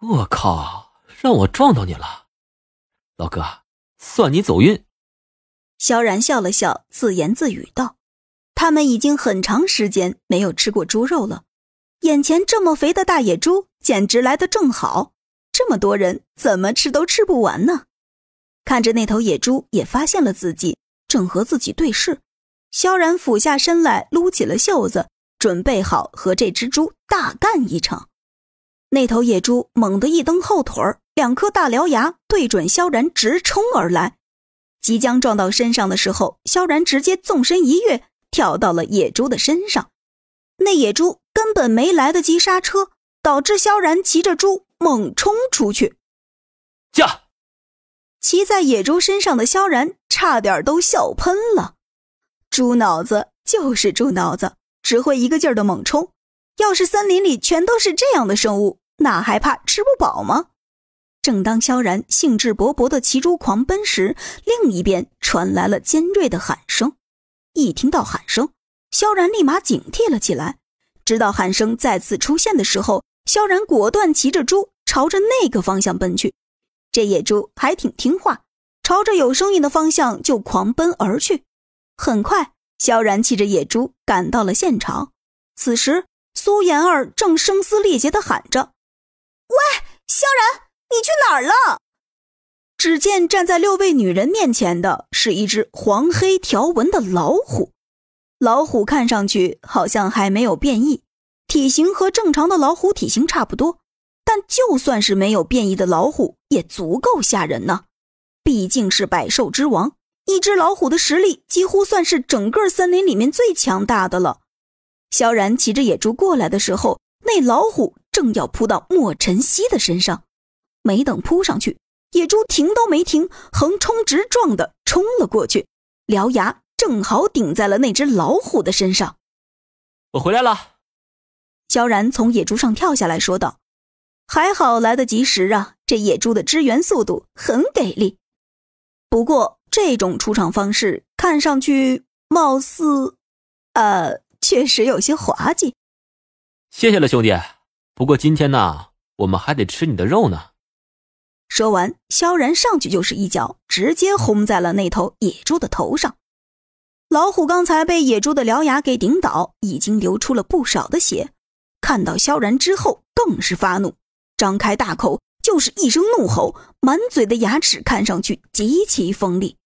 我靠！让我撞到你了，老哥，算你走运。萧然笑了笑，自言自语道：“他们已经很长时间没有吃过猪肉了，眼前这么肥的大野猪简直来的正好，这么多人怎么吃都吃不完呢？”看着那头野猪也发现了自己，正和自己对视，萧然俯下身来，撸起了袖子，准备好和这只猪大干一场。那头野猪猛地一蹬后腿儿，两颗大獠牙对准萧然直冲而来。即将撞到身上的时候，萧然直接纵身一跃，跳到了野猪的身上。那野猪根本没来得及刹车，导致萧然骑着猪猛冲出去。驾！骑在野猪身上的萧然差点都笑喷了。猪脑子就是猪脑子，只会一个劲儿的猛冲。要是森林里全都是这样的生物，那还怕吃不饱吗？正当萧然兴致勃勃的骑猪狂奔时，另一边传来了尖锐的喊声。一听到喊声，萧然立马警惕了起来。直到喊声再次出现的时候，萧然果断骑着猪朝着那个方向奔去。这野猪还挺听话，朝着有声音的方向就狂奔而去。很快，萧然骑着野猪赶到了现场。此时，苏妍儿正声嘶力竭的喊着：“，萧然，你去哪儿了？”只见站在六位女人面前的是一只黄黑条纹的老虎。老虎看上去好像还没有变异，体型和正常的老虎体型差不多。但就算是没有变异的老虎，也足够吓人呢。毕竟是百兽之王，一只老虎的实力几乎算是整个森林里面最强大的了。萧然骑着野猪过来的时候，那老虎正要扑到莫晨曦的身上，没等扑上去，野猪停都没停，横冲直撞的冲了过去，獠牙正好顶在了那只老虎的身上。我回来了。萧然从野猪上跳下来说道：“还好来得及时啊，这野猪的支援速度很给力。不过这种出场方式看上去貌似……呃。”确实有些滑稽。谢谢了，兄弟。不过今天呢，我们还得吃你的肉呢。说完，萧然上去就是一脚，直接轰在了那头野猪的头上。老虎刚才被野猪的獠牙给顶倒，已经流出了不少的血。看到萧然之后，更是发怒，张开大口就是一声怒吼，满嘴的牙齿看上去极其锋利。